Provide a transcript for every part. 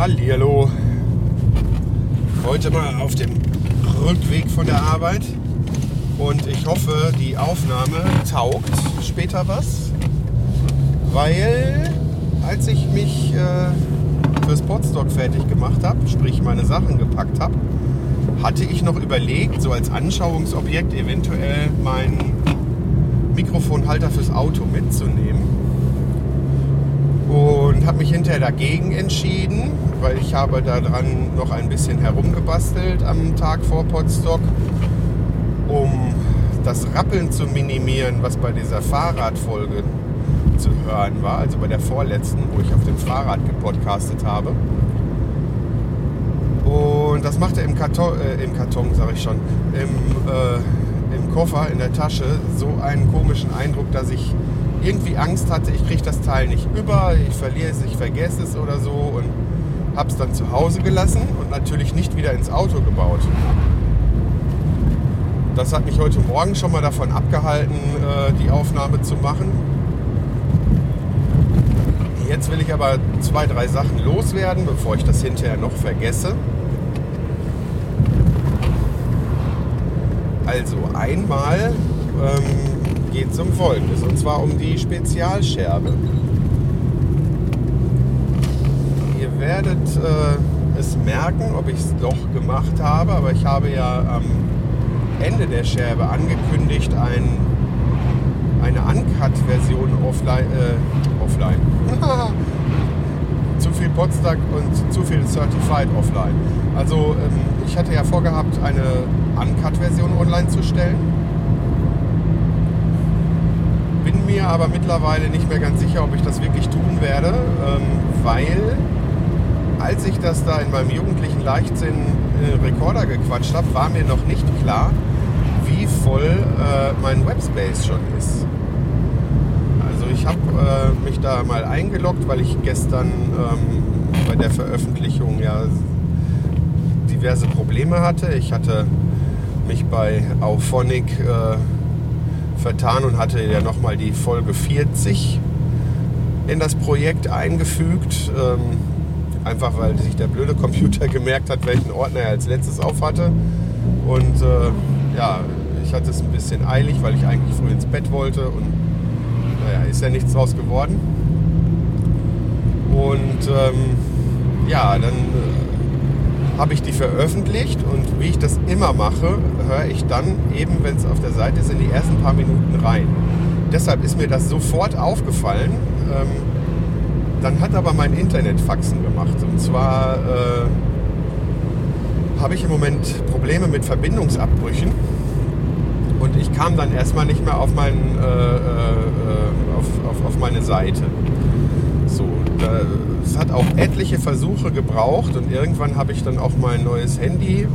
Hallihallo. Heute mal auf dem Rückweg von der Arbeit. Und ich hoffe, die Aufnahme taugt später was. Weil als ich mich äh, fürs Potsdok fertig gemacht habe, sprich meine Sachen gepackt habe, hatte ich noch überlegt, so als Anschauungsobjekt eventuell meinen Mikrofonhalter fürs Auto mitzunehmen und habe mich hinterher dagegen entschieden, weil ich habe daran noch ein bisschen herumgebastelt am Tag vor Potsdok, um das Rappeln zu minimieren, was bei dieser Fahrradfolge zu hören war, also bei der vorletzten, wo ich auf dem Fahrrad gepodcastet habe. Und das machte im Karton, äh, im Karton sage ich schon, im, äh, im Koffer, in der Tasche so einen komischen Eindruck, dass ich irgendwie Angst hatte, ich kriege das Teil nicht über, ich verliere es, ich vergesse es oder so und habe es dann zu Hause gelassen und natürlich nicht wieder ins Auto gebaut. Das hat mich heute Morgen schon mal davon abgehalten, äh, die Aufnahme zu machen. Jetzt will ich aber zwei, drei Sachen loswerden, bevor ich das hinterher noch vergesse. Also einmal ähm, geht es um Folgendes, und zwar um die Spezialscherbe. Ihr werdet äh, es merken, ob ich es doch gemacht habe, aber ich habe ja am Ende der Scherbe angekündigt, ein, eine Uncut-Version offline, äh, offline. zu viel Potsdam und zu viel Certified offline. Also ähm, ich hatte ja vorgehabt, eine Uncut-Version online zu stellen mir aber mittlerweile nicht mehr ganz sicher, ob ich das wirklich tun werde, ähm, weil als ich das da in meinem jugendlichen Leichtsinn äh, Rekorder gequatscht habe, war mir noch nicht klar, wie voll äh, mein Webspace schon ist. Also ich habe äh, mich da mal eingeloggt, weil ich gestern ähm, bei der Veröffentlichung ja diverse Probleme hatte. Ich hatte mich bei Auphonic vertan und hatte ja nochmal die Folge 40 in das Projekt eingefügt. Ähm, einfach weil sich der blöde Computer gemerkt hat, welchen Ordner er als letztes auf hatte. Und äh, ja, ich hatte es ein bisschen eilig, weil ich eigentlich früh ins Bett wollte und naja, ist ja nichts draus geworden. Und ähm, ja, dann äh, habe ich die veröffentlicht und wie ich das immer mache, höre ich dann eben, wenn es auf der Seite ist, in die ersten paar Minuten rein. Deshalb ist mir das sofort aufgefallen. Ähm, dann hat aber mein Internet Faxen gemacht. Und zwar äh, habe ich im Moment Probleme mit Verbindungsabbrüchen. Und ich kam dann erstmal nicht mehr auf, mein, äh, äh, äh auf, auf, auf meine Seite. So, da, es hat auch etliche Versuche gebraucht und irgendwann habe ich dann auch mal ein neues Handy, äh,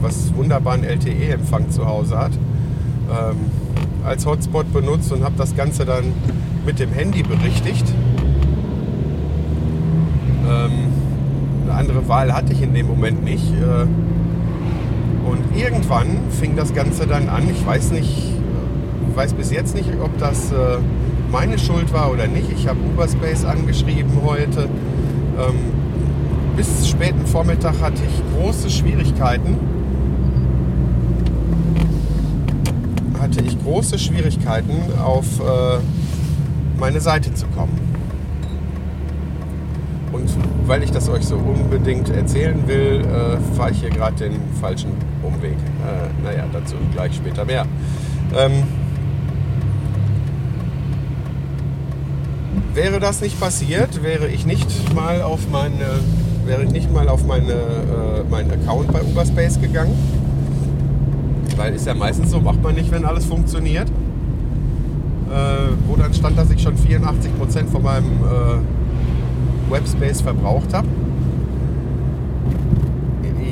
was wunderbaren LTE-Empfang zu Hause hat, ähm, als Hotspot benutzt und habe das Ganze dann mit dem Handy berichtigt. Ähm, eine andere Wahl hatte ich in dem Moment nicht. Äh, und irgendwann fing das Ganze dann an. Ich weiß nicht, äh, weiß bis jetzt nicht, ob das äh, meine Schuld war oder nicht. Ich habe Uberspace angeschrieben heute. Ähm, bis späten Vormittag hatte ich große Schwierigkeiten. Hatte ich große Schwierigkeiten, auf äh, meine Seite zu kommen. Und weil ich das euch so unbedingt erzählen will, äh, fahre ich hier gerade den falschen Umweg. Äh, naja, dazu gleich später mehr. Ähm, Wäre das nicht passiert, wäre ich nicht mal auf meine, wäre ich nicht mal auf meine, äh, meinen Account bei Uberspace gegangen. Weil ist ja meistens so, macht man nicht, wenn alles funktioniert. Äh, wo dann stand, dass ich schon 84% von meinem äh, Webspace verbraucht habe.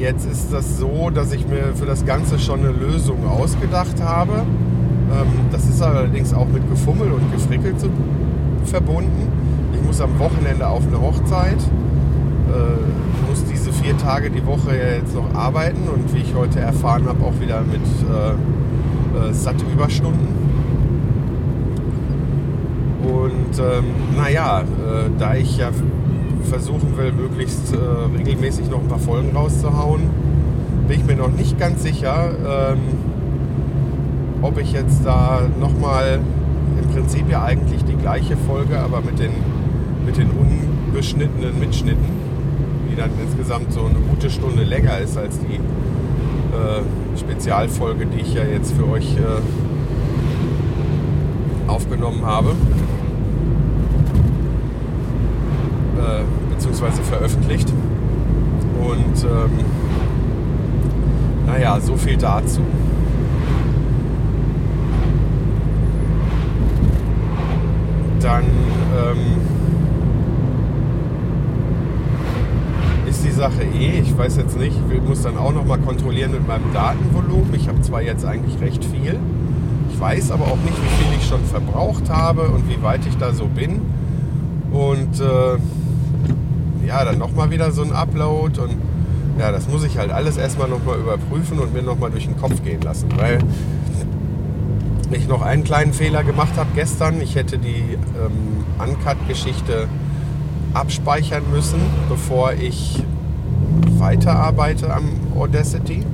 Jetzt ist das so, dass ich mir für das Ganze schon eine Lösung ausgedacht habe. Ähm, das ist allerdings auch mit Gefummel und Gefrickel zu tun verbunden. Ich muss am Wochenende auf eine Hochzeit, äh, muss diese vier Tage die Woche jetzt noch arbeiten und wie ich heute erfahren habe, auch wieder mit äh, äh, satte Überstunden. Und ähm, naja, äh, da ich ja versuchen will, möglichst äh, regelmäßig noch ein paar Folgen rauszuhauen, bin ich mir noch nicht ganz sicher, ähm, ob ich jetzt da nochmal im Prinzip ja eigentlich die gleiche Folge, aber mit den, mit den unbeschnittenen Mitschnitten, die dann insgesamt so eine gute Stunde länger ist als die äh, Spezialfolge, die ich ja jetzt für euch äh, aufgenommen habe. Äh, beziehungsweise veröffentlicht. Und ähm, naja, so viel dazu. Dann ähm, ist die Sache eh, ich weiß jetzt nicht, ich muss dann auch nochmal kontrollieren mit meinem Datenvolumen. Ich habe zwar jetzt eigentlich recht viel, ich weiß aber auch nicht, wie viel ich schon verbraucht habe und wie weit ich da so bin. Und äh, ja, dann nochmal wieder so ein Upload und ja, das muss ich halt alles erstmal nochmal überprüfen und mir nochmal durch den Kopf gehen lassen, weil ich noch einen kleinen Fehler gemacht habe gestern. Ich hätte die ähm, Uncut-Geschichte abspeichern müssen, bevor ich weiterarbeite am Audacity.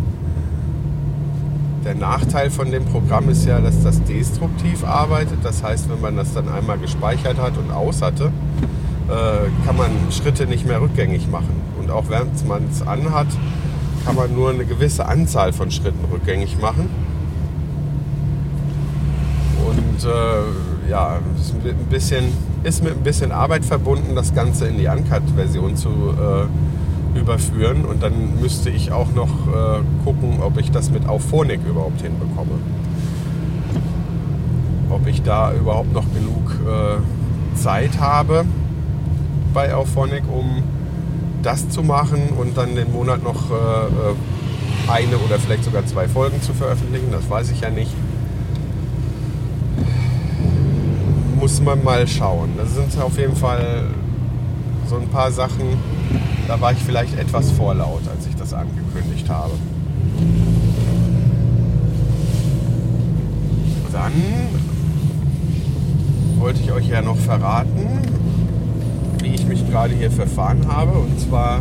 Der Nachteil von dem Programm ist ja, dass das destruktiv arbeitet. Das heißt, wenn man das dann einmal gespeichert hat und aus hatte, äh, kann man Schritte nicht mehr rückgängig machen. Und auch während man es anhat, kann man nur eine gewisse Anzahl von Schritten rückgängig machen. Und äh, ja, ist, ein bisschen, ist mit ein bisschen Arbeit verbunden, das Ganze in die Uncut-Version zu äh, überführen. Und dann müsste ich auch noch äh, gucken, ob ich das mit Auphonic überhaupt hinbekomme. Ob ich da überhaupt noch genug äh, Zeit habe bei Auphonic, um das zu machen und dann den Monat noch äh, äh, eine oder vielleicht sogar zwei Folgen zu veröffentlichen. Das weiß ich ja nicht. Muss man mal schauen. Das sind auf jeden Fall so ein paar Sachen, da war ich vielleicht etwas vorlaut, als ich das angekündigt habe. Dann wollte ich euch ja noch verraten, wie ich mich gerade hier verfahren habe. Und zwar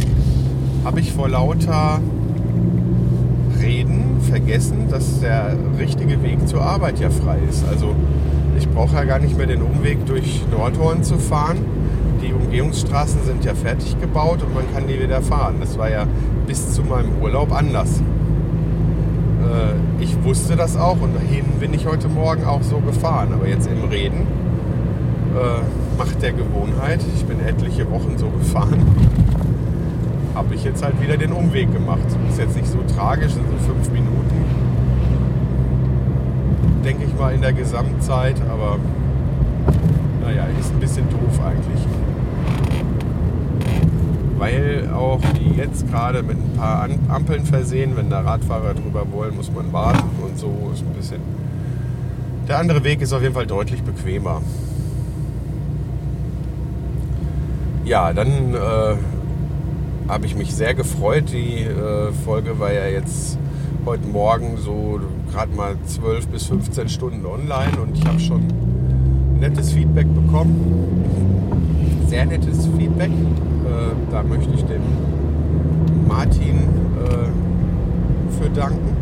habe ich vor lauter Reden vergessen, dass der richtige Weg zur Arbeit ja frei ist. Also brauche ja gar nicht mehr den Umweg durch Nordhorn zu fahren. Die Umgehungsstraßen sind ja fertig gebaut und man kann die wieder fahren. Das war ja bis zu meinem Urlaub anders. Äh, ich wusste das auch und dahin bin ich heute Morgen auch so gefahren. Aber jetzt im Reden äh, Macht der Gewohnheit. Ich bin etliche Wochen so gefahren. Habe ich jetzt halt wieder den Umweg gemacht. Ist jetzt nicht so tragisch, sind so fünf Minuten. Denke ich mal in der Gesamtzeit, aber naja, ist ein bisschen doof eigentlich. Weil auch die jetzt gerade mit ein paar Ampeln versehen, wenn da Radfahrer drüber wollen, muss man warten und so ist ein bisschen. Der andere Weg ist auf jeden Fall deutlich bequemer. ja, dann äh, habe ich mich sehr gefreut. Die äh, Folge war ja jetzt heute Morgen so gerade mal 12 bis 15 Stunden online und ich habe schon nettes Feedback bekommen. Sehr nettes Feedback. Äh, da möchte ich dem Martin äh, für danken.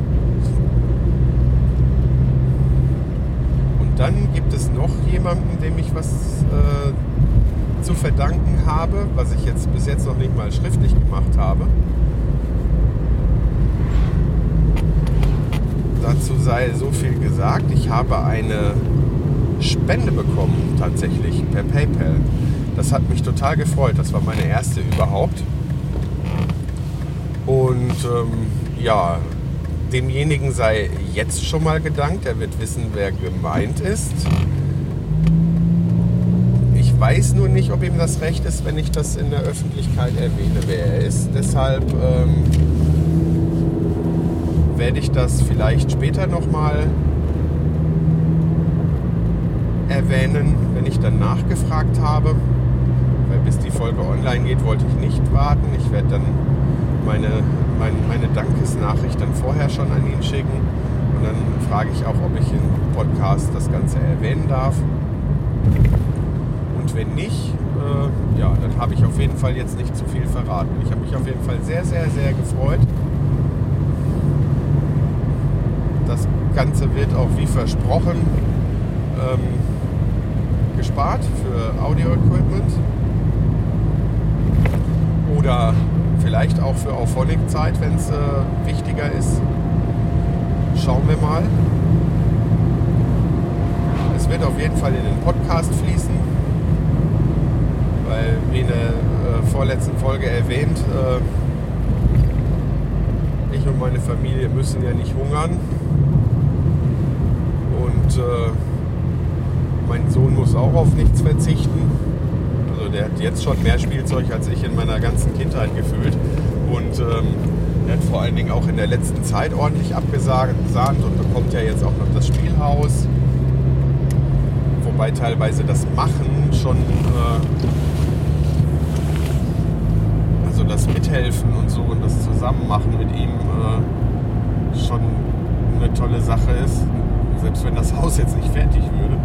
Und dann gibt es noch jemanden, dem ich was äh, zu verdanken habe, was ich jetzt bis jetzt noch nicht mal schriftlich gemacht habe. Dazu sei so viel gesagt, ich habe eine Spende bekommen, tatsächlich per PayPal. Das hat mich total gefreut. Das war meine erste überhaupt. Und ähm, ja, demjenigen sei jetzt schon mal gedankt. Er wird wissen, wer gemeint ist weiß nur nicht, ob ihm das recht ist, wenn ich das in der Öffentlichkeit erwähne, wer er ist. Deshalb ähm, werde ich das vielleicht später nochmal erwähnen, wenn ich dann nachgefragt habe. Weil bis die Folge online geht, wollte ich nicht warten. Ich werde dann meine, meine, meine Dankesnachricht dann vorher schon an ihn schicken. Und dann frage ich auch, ob ich im Podcast das Ganze erwähnen darf. Und wenn nicht, äh, ja, dann habe ich auf jeden Fall jetzt nicht zu viel verraten. Ich habe mich auf jeden Fall sehr, sehr, sehr gefreut. Das Ganze wird auch wie versprochen ähm, gespart für Audio-Equipment. Oder vielleicht auch für Auphonic-Zeit, wenn es äh, wichtiger ist. Schauen wir mal. Es wird auf jeden Fall in den Podcast fließen, weil wie in der äh, vorletzten Folge erwähnt, äh, ich und meine Familie müssen ja nicht hungern. Und äh, mein Sohn muss auch auf nichts verzichten. Also der hat jetzt schon mehr Spielzeug als ich in meiner ganzen Kindheit gefühlt. Und ähm, er hat vor allen Dingen auch in der letzten Zeit ordentlich abgesahnt und bekommt ja jetzt auch noch das Spielhaus. Wobei teilweise das Machen schon, äh, also das Mithelfen und so und das Zusammenmachen mit ihm äh, schon eine tolle Sache ist. Selbst wenn das Haus jetzt nicht fertig würde.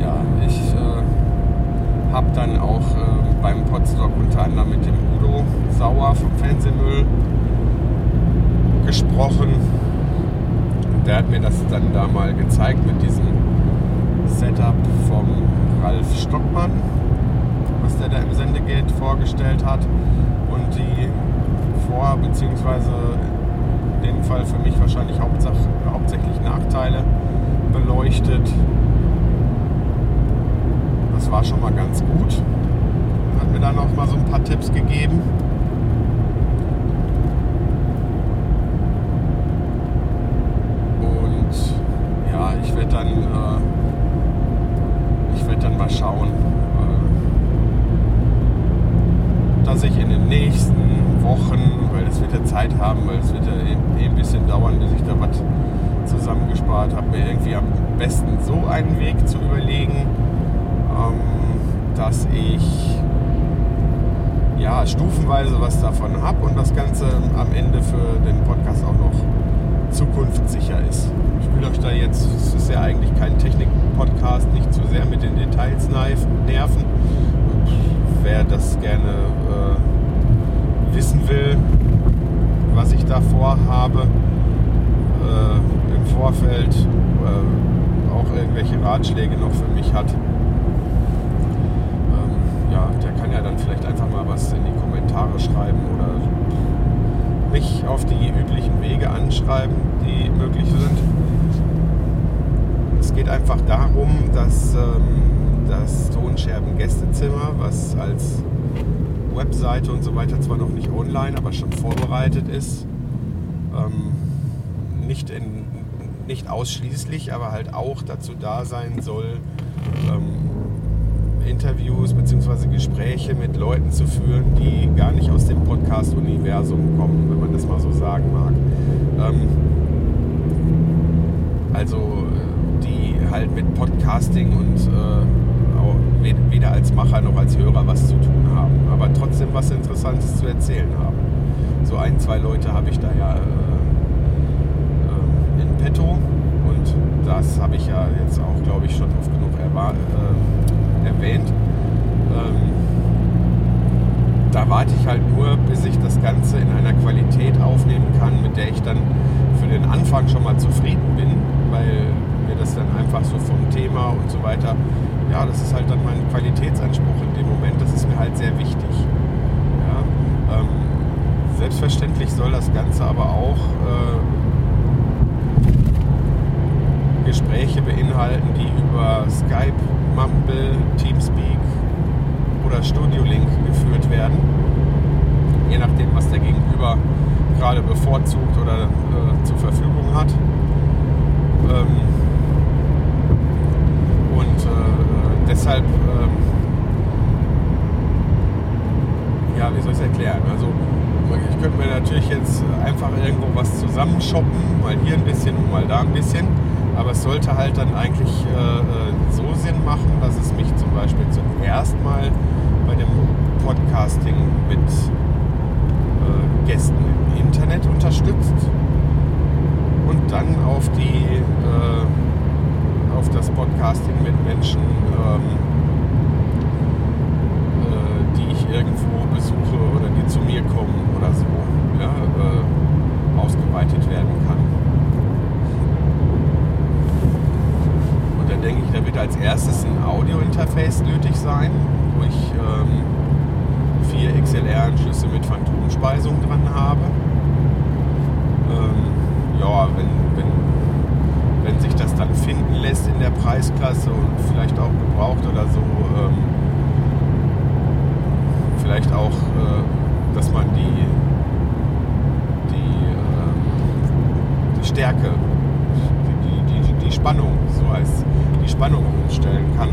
Ja, ich äh, habe dann auch äh, beim Podstock unter anderem mit dem Udo Sauer vom Fernsehmüll gesprochen. Und der hat mir das dann da mal gezeigt mit diesem Setup vom Ralf Stockmann, was der da im Sendegate vorgestellt hat. Vor- bzw. in dem Fall für mich wahrscheinlich hauptsächlich Nachteile beleuchtet. Das war schon mal ganz gut hat mir dann auch mal so ein paar Tipps gegeben. Und ja, ich werde dann, äh, ich werde dann mal schauen, äh, dass ich in den nächsten Wochen, weil es wird ja Zeit haben, weil es wird ja eh, eh ein bisschen dauern, bis ich da was zusammengespart habe, mir irgendwie am besten so einen Weg zu überlegen, ähm, dass ich ja, stufenweise was davon habe und das Ganze am Ende für den Podcast auch noch zukunftssicher ist. Ich will euch da jetzt, es ist ja eigentlich kein Technik-Podcast, nicht zu sehr mit den Details nerven. Wer das gerne äh, wissen will, was ich da vorhabe, äh, Vorfeld äh, auch irgendwelche Ratschläge noch für mich hat, ja, der kann ja dann vielleicht einfach mal was in die Kommentare schreiben oder mich auf die üblichen Wege anschreiben, die möglich sind. Es geht einfach darum, dass ähm, das Tonscherben Gästezimmer, was als Webseite und so weiter zwar noch nicht online, aber schon vorbereitet ist, ähm, nicht, in, nicht ausschließlich, aber halt auch dazu da sein soll, ähm, Interviews bzw. Gespräche mit Leuten zu führen, die gar nicht aus dem Podcast-Universum kommen, wenn man das mal so sagen mag. Ähm, also die halt mit Podcasting und äh, weder als Macher noch als Hörer was zu tun haben, aber trotzdem was Interessantes zu erzählen haben. So ein, zwei Leute habe ich da ja äh, äh, in petto und das habe ich ja jetzt auch, glaube ich, schon oft genug erwartet erwähnt. Ähm, da warte ich halt nur, bis ich das Ganze in einer Qualität aufnehmen kann, mit der ich dann für den Anfang schon mal zufrieden bin, weil mir das dann einfach so vom Thema und so weiter, ja, das ist halt dann mein Qualitätsanspruch in dem Moment, das ist mir halt sehr wichtig. Ja, ähm, selbstverständlich soll das Ganze aber auch äh, Gespräche beinhalten, die über Skype Mumble, Teamspeak oder Studio Link geführt werden. Je nachdem, was der Gegenüber gerade bevorzugt oder äh, zur Verfügung hat. Ähm, deshalb, ähm, ja, wie soll ich es erklären? Also ich könnte mir natürlich jetzt einfach irgendwo was zusammenshoppen, mal hier ein bisschen und mal da ein bisschen. Aber es sollte halt dann eigentlich äh, äh so Sinn machen, dass es mich zum Beispiel zuerst mal bei dem Podcasting mit äh, Gästen im Internet unterstützt und dann auf die äh, auf das Podcasting mit Menschen, ähm, äh, die ich irgendwo besuche oder die zu mir kommen oder so, ja, äh, ausgeweitet werden kann. Und dann denke ich, da wird als erstes ein Audio-Interface nötig sein, wo ich ähm, vier XLR-Anschlüsse mit Phantomspeisung dran habe. Ähm, ja, wenn, wenn, wenn sich das dann finden lässt in der Preisklasse und vielleicht auch gebraucht oder so, ähm, vielleicht auch, äh, dass man die, die, äh, die Stärke, die, die, die, Spannung, so heißt die Spannung umstellen kann.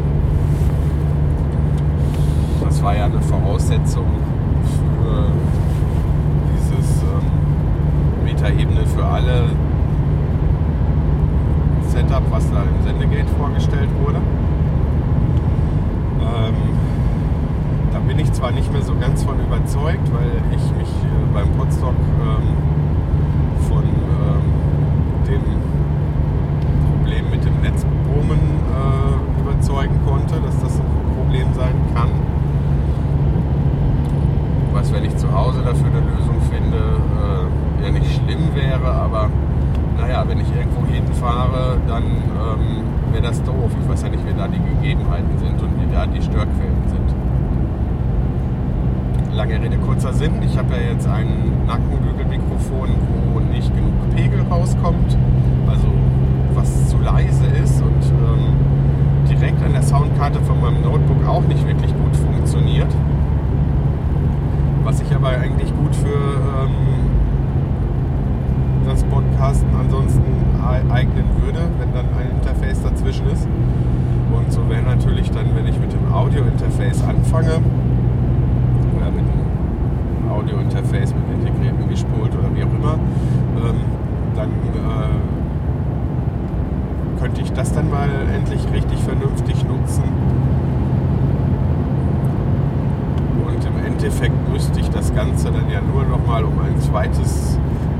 Das war ja eine Voraussetzung für dieses ähm, Metaebene für alle Setup, was da im Sendegate vorgestellt wurde. Ähm, da bin ich zwar nicht mehr so ganz von überzeugt, weil ich mich äh, beim Podstock ähm, von ähm, dem Problem mit dem Netzbrummen äh, überzeugen konnte, dass das ein Problem sein kann. Was, wenn ich zu Hause dafür eine Lösung finde, äh, ja nicht schlimm wäre, aber naja, wenn ich irgendwo hinfahre, dann ähm, wäre das doof. Ich weiß ja nicht, wie da die Gegebenheiten sind und wie da die Störquellen sind. Lange Rede, kurzer Sinn. Ich habe ja jetzt ein Nackenbügelmikrofon, wo nicht genug Pegel rauskommt, also was zu leise ist und ähm, direkt an der Soundkarte von meinem Notebook auch nicht wirklich gut funktioniert. Was sich aber eigentlich gut für ähm, das Podcasten ansonsten eignen würde, wenn dann ein Interface dazwischen ist. Und so wäre natürlich dann, wenn ich mit dem Audio-Interface anfange, oder mit dem Audio-Interface mit integriertem Mischpult oder wie auch immer, ähm, dann äh, könnte ich das dann mal endlich richtig vernünftig nutzen. Und im Endeffekt müsste ich das Ganze dann ja nur noch mal um ein zweites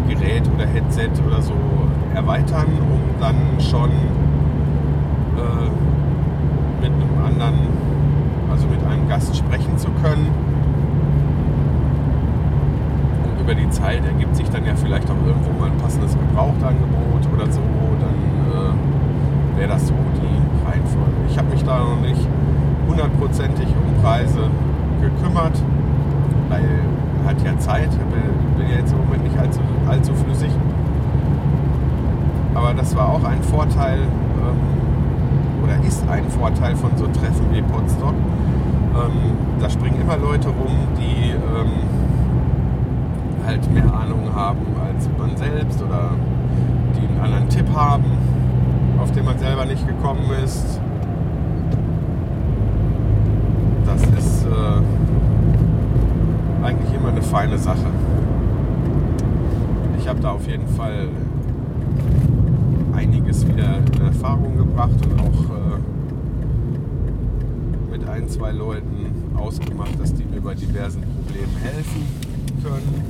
Gerät oder Headset oder so erweitern, um dann schon äh, mit einem anderen, also mit einem Gast sprechen zu können. Und über die Zeit ergibt sich dann ja vielleicht auch irgendwo mal ein passendes Gebrauchtangebot oder so. Wäre das so die Reihenfolge. Ich habe mich da noch nicht hundertprozentig um Preise gekümmert, weil hat ja Zeit, bin ja jetzt im Moment nicht allzu, allzu flüssig. Aber das war auch ein Vorteil ähm, oder ist ein Vorteil von so Treffen wie Potsdok. Ähm, da springen immer Leute rum, die ähm, halt mehr Ahnung haben als man selbst oder die einen anderen Tipp haben, auf den man selber nicht gekommen ist. Das ist äh, eigentlich immer eine feine Sache. Ich habe da auf jeden Fall einiges wieder in Erfahrung gebracht und auch äh, mit ein, zwei Leuten ausgemacht, dass die mir bei diversen Problemen helfen können.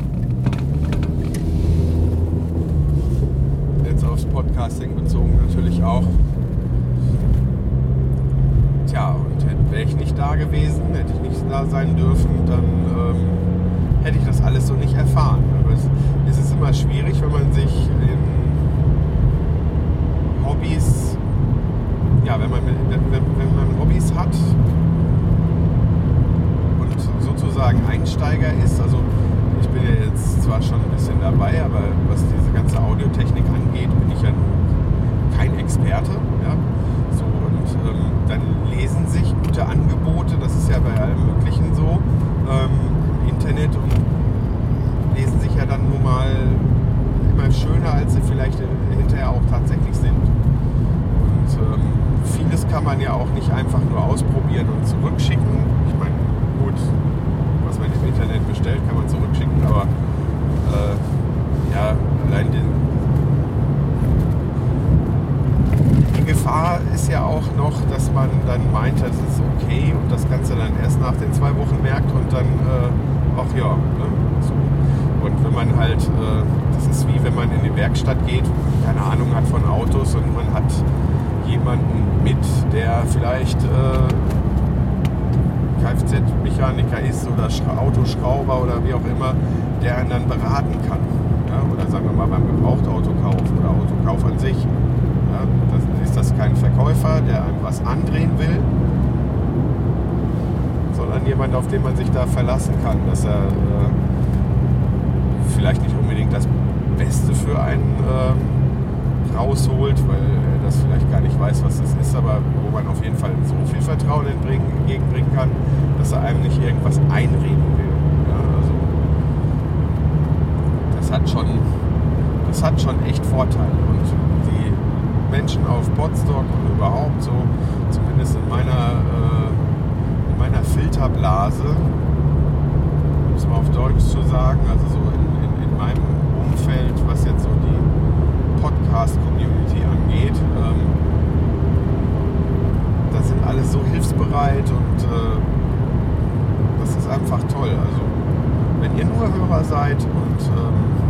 Jetzt aufs Podcasting bezogen natürlich auch. Tja, und wäre ich nicht da gewesen, hätte ich nicht da sein dürfen, dann ähm, hätte ich das alles so nicht erfahren. Aber es, es ist immer schwierig, wenn man sich in Hobbys, ja, wenn man, wenn, wenn man Hobbys hat und sozusagen Einsteiger ist, also ich bin ja jetzt zwar schon ein bisschen dabei, aber was diese ganze Audiotechnik Werte. Ja? So, und ähm, dann lesen sich gute Angebote, das ist ja bei allem Möglichen so, ähm, im Internet und lesen sich ja dann nun mal immer schöner, als sie vielleicht hinterher auch tatsächlich sind. Und ähm, vieles kann man ja auch nicht einfach nur ausprobieren und zurückschicken. Ich meine, gut, was man im Internet bestellt, kann man zurückschicken, aber äh, ja, allein den die Gefahr ist ja auch noch, dass man dann meint, das ist okay und das Ganze dann erst nach den zwei Wochen merkt und dann, äh, ach ja, ne, so. Und wenn man halt, äh, das ist wie wenn man in die Werkstatt geht, keine Ahnung hat von Autos und man hat jemanden mit, der vielleicht äh, Kfz-Mechaniker ist oder Autoschrauber oder wie auch immer, der einen dann beraten kann. Ja? Oder sagen wir mal beim Gebrauchtautokauf oder Autokauf an sich. Das, ist das kein Verkäufer, der einem was andrehen will, sondern jemand, auf den man sich da verlassen kann, dass er äh, vielleicht nicht unbedingt das Beste für einen äh, rausholt, weil er das vielleicht gar nicht weiß, was das ist, aber wo man auf jeden Fall so viel Vertrauen entgegenbringen kann, dass er einem nicht irgendwas einreden will. Also das hat schon, das hat schon echt Vorteile. Menschen auf Potsdok und überhaupt so, zumindest in meiner, äh, in meiner Filterblase, um es mal auf Deutsch zu sagen, also so in, in, in meinem Umfeld, was jetzt so die Podcast-Community angeht, ähm, da sind alle so hilfsbereit und äh, das ist einfach toll. Also wenn ihr nur Hörer seid und ähm,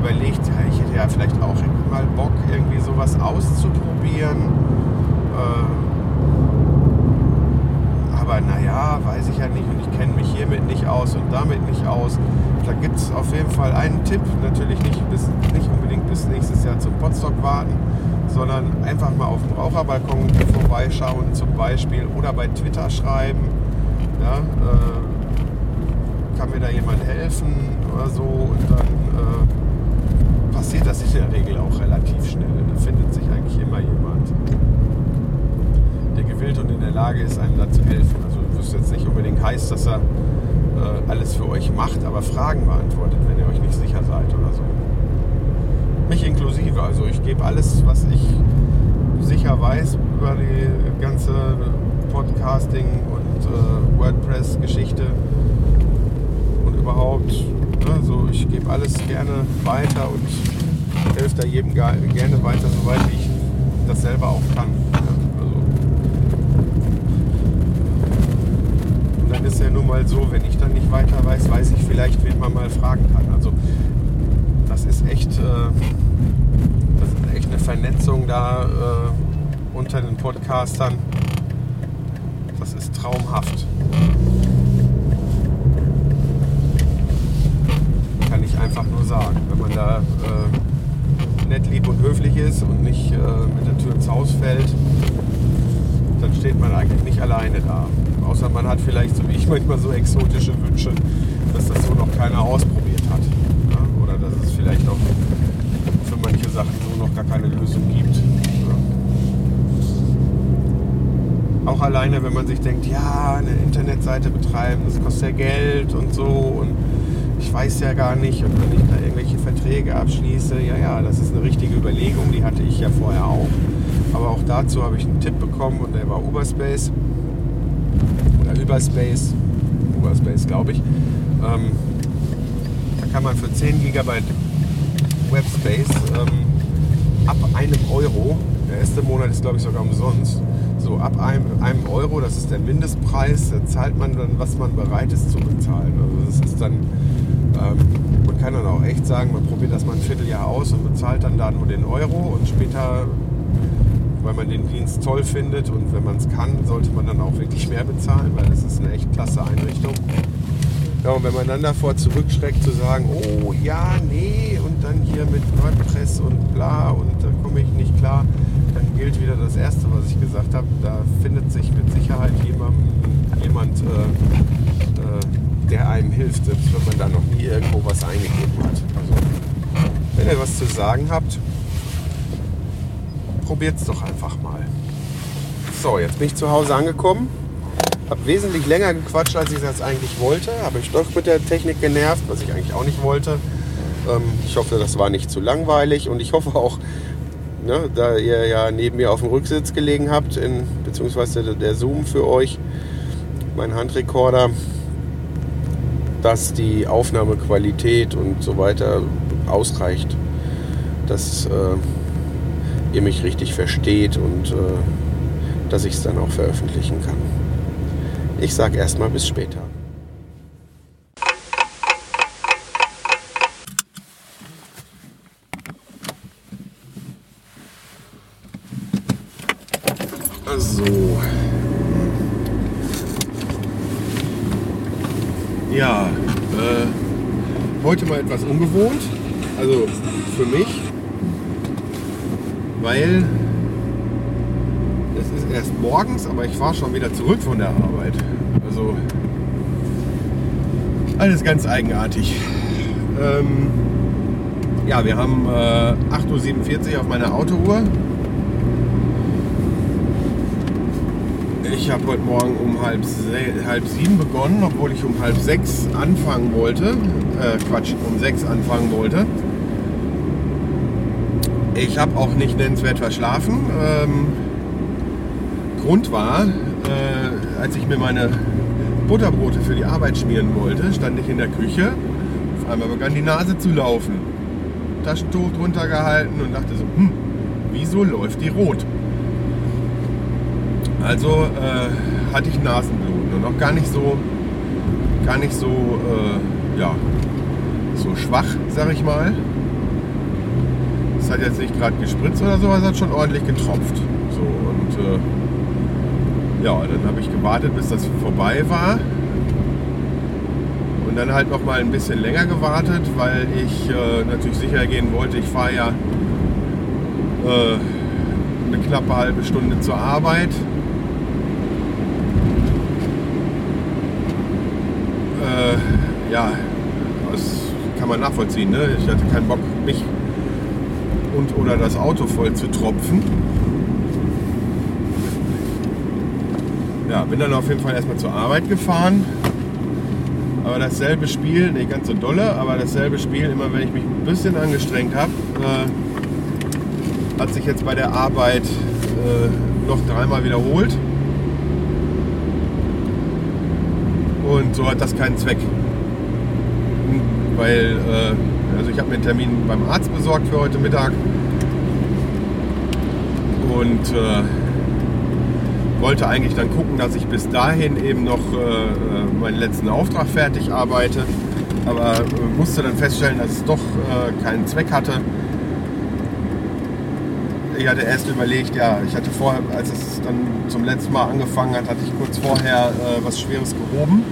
überlegt, ich hätte ja vielleicht auch mal Bock, irgendwie sowas auszuprobieren. Äh, aber naja, weiß ich ja nicht und ich kenne mich hiermit nicht aus und damit nicht aus. Da gibt es auf jeden Fall einen Tipp, natürlich nicht, bis, nicht unbedingt bis nächstes Jahr zum Potstock warten, sondern einfach mal auf dem Raucherbalkon vorbeischauen zum Beispiel oder bei Twitter schreiben. Ja, äh, kann mir da jemand helfen oder so und dann äh, das in der Regel auch relativ schnell. Da findet sich eigentlich immer jemand, der gewillt und in der Lage ist, einem da zu helfen. Also das jetzt nicht unbedingt heißt, dass er äh, alles für euch macht, aber Fragen beantwortet, wenn ihr euch nicht sicher seid oder so. Mich inklusive. Also ich gebe alles, was ich sicher weiß über die ganze Podcasting und äh, WordPress-Geschichte und überhaupt. Ne, so, ich gebe alles gerne weiter und helfe da jedem gerne weiter, soweit ich das selber auch kann. Also. Und dann ist ja nun mal so, wenn ich dann nicht weiter weiß, weiß ich vielleicht, wen man mal fragen kann. Also das ist echt, äh, das ist echt eine Vernetzung da äh, unter den Podcastern. Das ist traumhaft. Kann ich einfach nur sagen. Wenn man da äh, nett, lieb und höflich ist und nicht äh, mit der Tür ins Haus fällt, dann steht man eigentlich nicht alleine da. Außer man hat vielleicht, so wie ich manchmal, so exotische Wünsche, dass das so noch keiner ausprobiert hat. Ja? Oder dass es vielleicht auch für manche Sachen so noch gar keine Lösung gibt. Ja? Auch alleine, wenn man sich denkt, ja, eine Internetseite betreiben, das kostet ja Geld und so und weiß ja gar nicht und wenn ich da irgendwelche Verträge abschließe, ja, ja, das ist eine richtige Überlegung, die hatte ich ja vorher auch. Aber auch dazu habe ich einen Tipp bekommen und der war Uberspace oder Überspace, Uberspace glaube ich. Ähm, da kann man für 10 GB Webspace ähm, ab einem Euro, der erste Monat ist glaube ich sogar umsonst, so ab einem, einem Euro, das ist der Mindestpreis, da zahlt man dann, was man bereit ist zu bezahlen. Also das ist dann, ähm, man kann dann auch echt sagen, man probiert das mal ein Vierteljahr aus und bezahlt dann da nur den Euro und später, weil man den Dienst toll findet und wenn man es kann, sollte man dann auch wirklich mehr bezahlen, weil das ist eine echt klasse Einrichtung. Ja, und wenn man dann davor zurückschreckt zu sagen, oh ja, nee, und dann hier mit WordPress und bla und da komme ich nicht klar, dann gilt wieder das Erste, was ich gesagt habe. Da findet sich mit Sicherheit jemand, jemand äh, äh, der einem hilft, selbst wenn man da noch nie irgendwo was eingegeben hat. Also, wenn ihr was zu sagen habt, probiert es doch einfach mal. So, jetzt bin ich zu Hause angekommen. Habe wesentlich länger gequatscht, als ich das eigentlich wollte. Habe ich doch mit der Technik genervt, was ich eigentlich auch nicht wollte. Ähm, ich hoffe, das war nicht zu langweilig und ich hoffe auch, ne, da ihr ja neben mir auf dem Rücksitz gelegen habt, in, beziehungsweise der, der Zoom für euch, mein Handrekorder, dass die Aufnahmequalität und so weiter ausreicht. Dass äh, ihr mich richtig versteht und äh, dass ich es dann auch veröffentlichen kann. Ich sag erstmal bis später. So. Ja, äh, heute mal etwas ungewohnt. Also für mich, weil es ist erst morgens, aber ich fahre schon wieder zurück von der Arbeit. Also alles ganz eigenartig. Ähm, ja, wir haben äh, 8.47 Uhr auf meiner Autouhr. Ich habe heute Morgen um halb, halb sieben begonnen, obwohl ich um halb sechs anfangen wollte. Äh, Quatsch, um sechs anfangen wollte. Ich habe auch nicht nennenswert verschlafen. Ähm, Grund war, äh, als ich mir meine Butterbrote für die Arbeit schmieren wollte, stand ich in der Küche. Auf einmal begann die Nase zu laufen. Taschentuch drunter gehalten und dachte so, hm, wieso läuft die rot? Also äh, hatte ich Nasenbluten und auch gar nicht so, gar nicht so, äh, ja, so schwach, sag ich mal. Es hat jetzt nicht gerade gespritzt oder so, aber es hat schon ordentlich getropft. So und äh, ja, dann habe ich gewartet, bis das vorbei war. Und dann halt noch mal ein bisschen länger gewartet, weil ich äh, natürlich sicher gehen wollte, ich fahre ja äh, eine knappe halbe Stunde zur Arbeit. Äh, ja, das kann man nachvollziehen. Ne? Ich hatte keinen Bock, mich und oder das Auto voll zu tropfen. Ja, bin dann auf jeden Fall erstmal zur Arbeit gefahren. Aber dasselbe Spiel, nicht ganz so dolle, aber dasselbe Spiel, immer wenn ich mich ein bisschen angestrengt habe, äh, hat sich jetzt bei der Arbeit äh, noch dreimal wiederholt. Und so hat das keinen Zweck. Weil, äh, also ich habe mir einen Termin beim Arzt besorgt für heute Mittag. Und äh, wollte eigentlich dann gucken, dass ich bis dahin eben noch äh, äh, meinen letzten Auftrag fertig arbeite. Aber äh, musste dann feststellen, dass es doch äh, keinen Zweck hatte. Ich hatte erst überlegt, ja, ich hatte vorher, als es dann zum letzten Mal angefangen hat, hatte ich kurz vorher äh, was Schweres gehoben.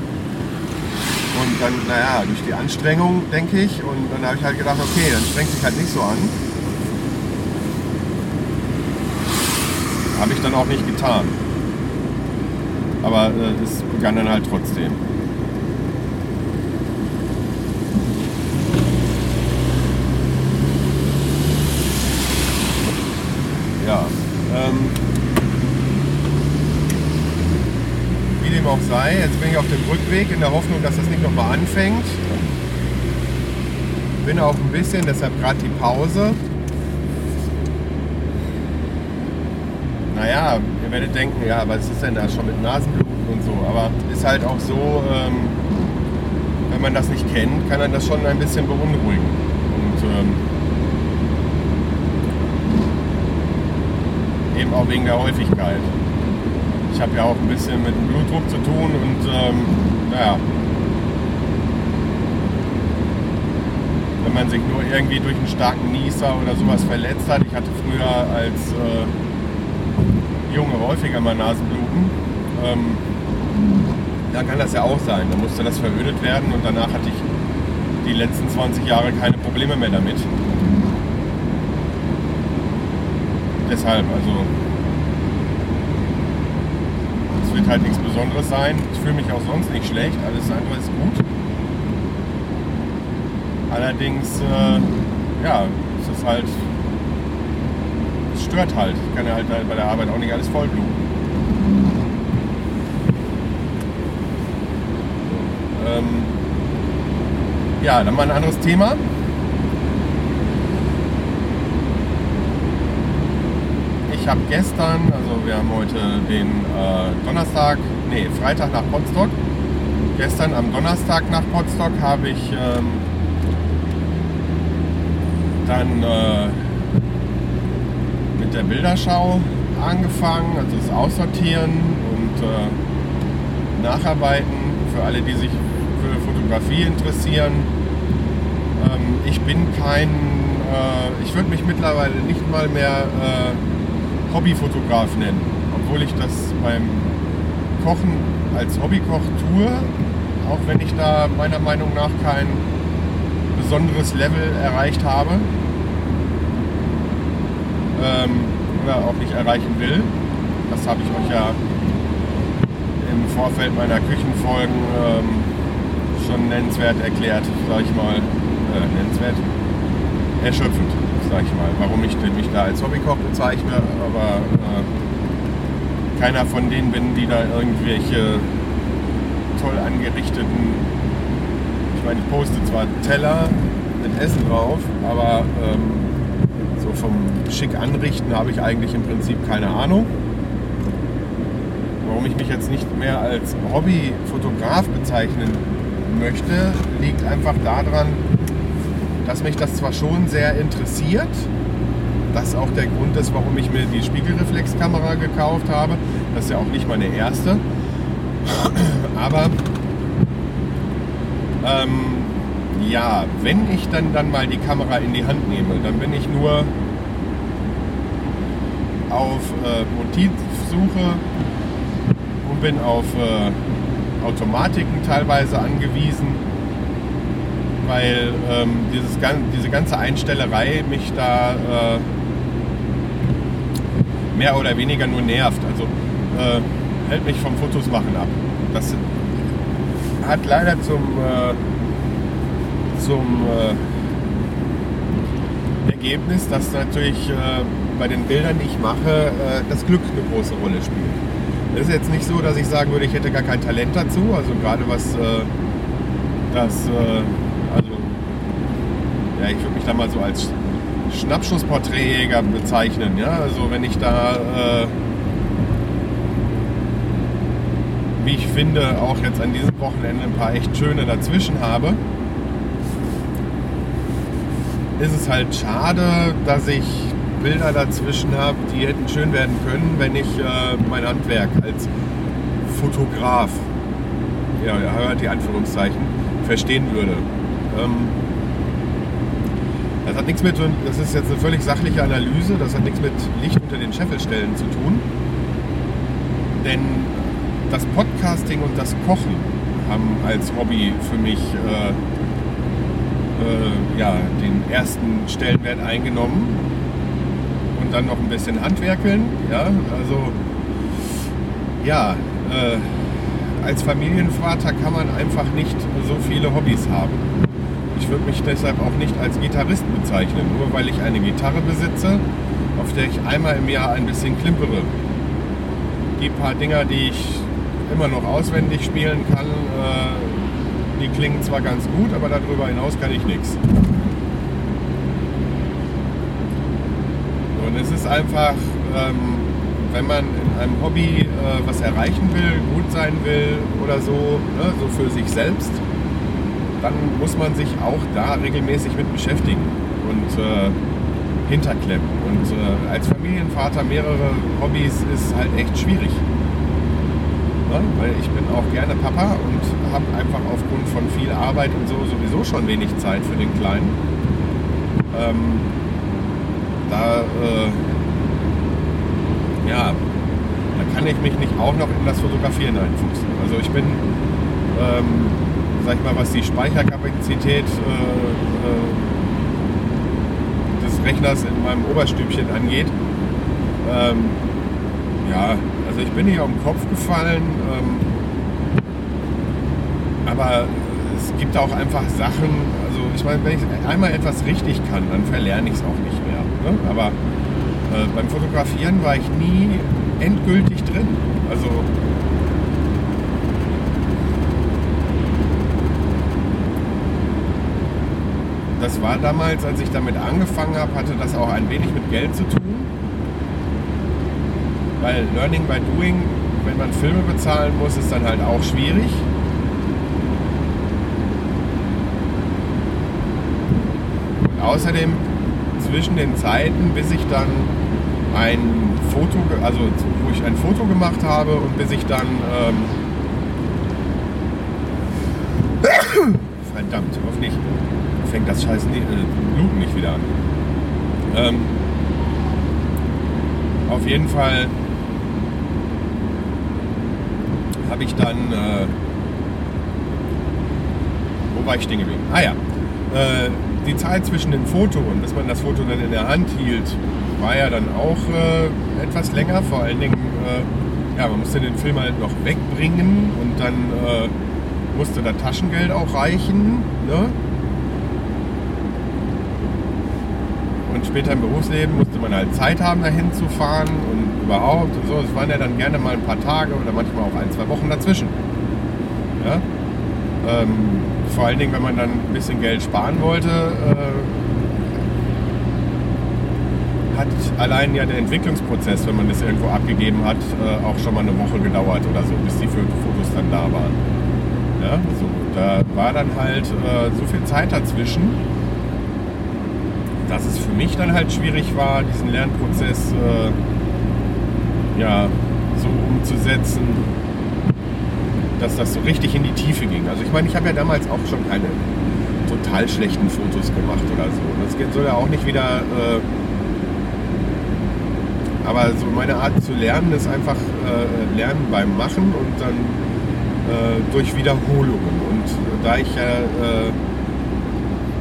Und dann, naja, durch die Anstrengung, denke ich. Und dann habe ich halt gedacht, okay, dann strengt sich halt nicht so an. Habe ich dann auch nicht getan. Aber äh, es begann dann halt trotzdem. Ja. Ähm, wie auch sei, jetzt bin ich auf dem Rückweg in der Hoffnung, dass das nicht nochmal anfängt. Bin auch ein bisschen, deshalb gerade die Pause. Naja, ihr werdet denken, ja, was ist denn da schon mit Nasenbluten und so. Aber ist halt auch so, ähm, wenn man das nicht kennt, kann einen das schon ein bisschen beunruhigen. Und ähm, eben auch wegen der Häufigkeit. Ich habe ja auch ein bisschen mit dem Blutdruck zu tun und ähm, naja. Wenn man sich nur irgendwie durch einen starken Nieser oder sowas verletzt hat. Ich hatte früher als äh, Junge häufiger mal Nasenbluten. Ähm, da kann das ja auch sein. Da musste das verödet werden und danach hatte ich die letzten 20 Jahre keine Probleme mehr damit. Deshalb, also wird halt nichts Besonderes sein. Ich fühle mich auch sonst nicht schlecht, alles andere ist gut. Allerdings, äh, ja, es ist halt, es stört halt. Ich kann ja halt bei der Arbeit auch nicht alles vollbluten. Ähm, ja, dann mal ein anderes Thema. Ich habe gestern, also wir haben heute den äh, Donnerstag, nee, Freitag nach Potsdok. Gestern am Donnerstag nach Potsdok habe ich ähm, dann äh, mit der Bilderschau angefangen, also das Aussortieren und äh, nacharbeiten für alle, die sich für Fotografie interessieren. Ähm, ich bin kein, äh, ich würde mich mittlerweile nicht mal mehr äh, Hobbyfotograf nennen, obwohl ich das beim Kochen als Hobbykoch tue, auch wenn ich da meiner Meinung nach kein besonderes Level erreicht habe ähm, oder auch nicht erreichen will. Das habe ich euch ja im Vorfeld meiner Küchenfolgen ähm, schon nennenswert erklärt, sag ich mal. Äh, nennenswert? Erschöpfend, sag ich mal. Warum ich mich da als Hobbykoch bezeichne, aber äh, keiner von denen bin, die da irgendwelche toll angerichteten, ich meine, ich poste zwar Teller mit Essen drauf, aber ähm, so vom schick anrichten habe ich eigentlich im Prinzip keine Ahnung. Warum ich mich jetzt nicht mehr als Hobbyfotograf bezeichnen möchte, liegt einfach daran, dass mich das zwar schon sehr interessiert, das auch der Grund ist, warum ich mir die Spiegelreflexkamera gekauft habe. Das ist ja auch nicht meine erste. Aber ähm, ja, wenn ich dann, dann mal die Kamera in die Hand nehme, dann bin ich nur auf äh, Motivsuche und bin auf äh, Automatiken teilweise angewiesen, weil ähm, dieses, diese ganze Einstellerei mich da äh, mehr oder weniger nur nervt. Also äh, hält mich vom Fotos machen ab. Das hat leider zum, äh, zum äh, Ergebnis, dass natürlich äh, bei den Bildern, die ich mache, äh, das Glück eine große Rolle spielt. Es ist jetzt nicht so, dass ich sagen würde, ich hätte gar kein Talent dazu. Also gerade was das, äh, ja, ich würde mich da mal so als Schnappschussporträtjäger bezeichnen. Ja? Also wenn ich da, äh, wie ich finde, auch jetzt an diesem Wochenende ein paar echt schöne dazwischen habe, ist es halt schade, dass ich Bilder dazwischen habe, die hätten schön werden können, wenn ich äh, mein Handwerk als Fotograf, ja, hört die Anführungszeichen, verstehen würde. Ähm, das hat nichts mit, das ist jetzt eine völlig sachliche Analyse, das hat nichts mit Licht unter den Scheffelstellen zu tun. Denn das Podcasting und das Kochen haben als Hobby für mich äh, äh, ja, den ersten Stellenwert eingenommen und dann noch ein bisschen handwerkeln. Ja, also ja, äh, als Familienvater kann man einfach nicht so viele Hobbys haben. Ich würde mich deshalb auch nicht als Gitarrist bezeichnen, nur weil ich eine Gitarre besitze, auf der ich einmal im Jahr ein bisschen klimpere. Die paar Dinger, die ich immer noch auswendig spielen kann, äh, die klingen zwar ganz gut, aber darüber hinaus kann ich nichts. Und es ist einfach, ähm, wenn man in einem Hobby äh, was erreichen will, gut sein will oder so, ne, so für sich selbst, dann muss man sich auch da regelmäßig mit beschäftigen und äh, hinterklemmen. Und äh, als Familienvater mehrere Hobbys ist halt echt schwierig. Ne? Weil ich bin auch gerne Papa und habe einfach aufgrund von viel Arbeit und so sowieso schon wenig Zeit für den Kleinen. Ähm, da, äh, ja, da kann ich mich nicht auch noch in das Fotografieren einfuchsen. Also ich bin, ähm, sag ich mal, was die Speicherkapazität äh, äh, des Rechners in meinem Oberstübchen angeht, ähm, ja, also ich bin nicht auf den Kopf gefallen, ähm, aber es gibt auch einfach Sachen, also ich meine, wenn ich einmal etwas richtig kann, dann verlerne ich es auch nicht mehr. Ne? Aber äh, beim Fotografieren war ich nie endgültig drin. Also das war damals, als ich damit angefangen habe, hatte das auch ein wenig mit Geld zu tun. Weil Learning by Doing, wenn man Filme bezahlen muss, ist dann halt auch schwierig. Und außerdem zwischen den Zeiten, bis ich dann ein Foto, also wo ich ein Foto gemacht habe und bis ich dann ähm, verdammt, hoffentlich scheiß ne äh, Blut nicht wieder an. Ähm, auf jeden Fall habe ich dann. Äh, wo war ich stehen geblieben? Ah ja. Äh, die Zeit zwischen dem Foto und bis man das Foto dann in der Hand hielt, war ja dann auch äh, etwas länger. Vor allen Dingen, äh, ja, man musste den Film halt noch wegbringen und dann äh, musste da Taschengeld auch reichen. Ne? Und später im Berufsleben musste man halt Zeit haben, dahin zu fahren und überhaupt und so. Es waren ja dann gerne mal ein paar Tage oder manchmal auch ein, zwei Wochen dazwischen. Ja? Ähm, vor allen Dingen, wenn man dann ein bisschen Geld sparen wollte, äh, hat allein ja der Entwicklungsprozess, wenn man das irgendwo abgegeben hat, äh, auch schon mal eine Woche gedauert oder so, bis die Fotos dann da waren. Ja, so, da war dann halt äh, so viel Zeit dazwischen, dass es für mich dann halt schwierig war, diesen Lernprozess äh, ja, so umzusetzen, dass das so richtig in die Tiefe ging. Also ich meine, ich habe ja damals auch schon keine total schlechten Fotos gemacht oder so. Das soll ja auch nicht wieder... Äh, aber so meine Art zu lernen ist einfach äh, Lernen beim Machen und dann äh, durch Wiederholungen. Und da ich ja äh,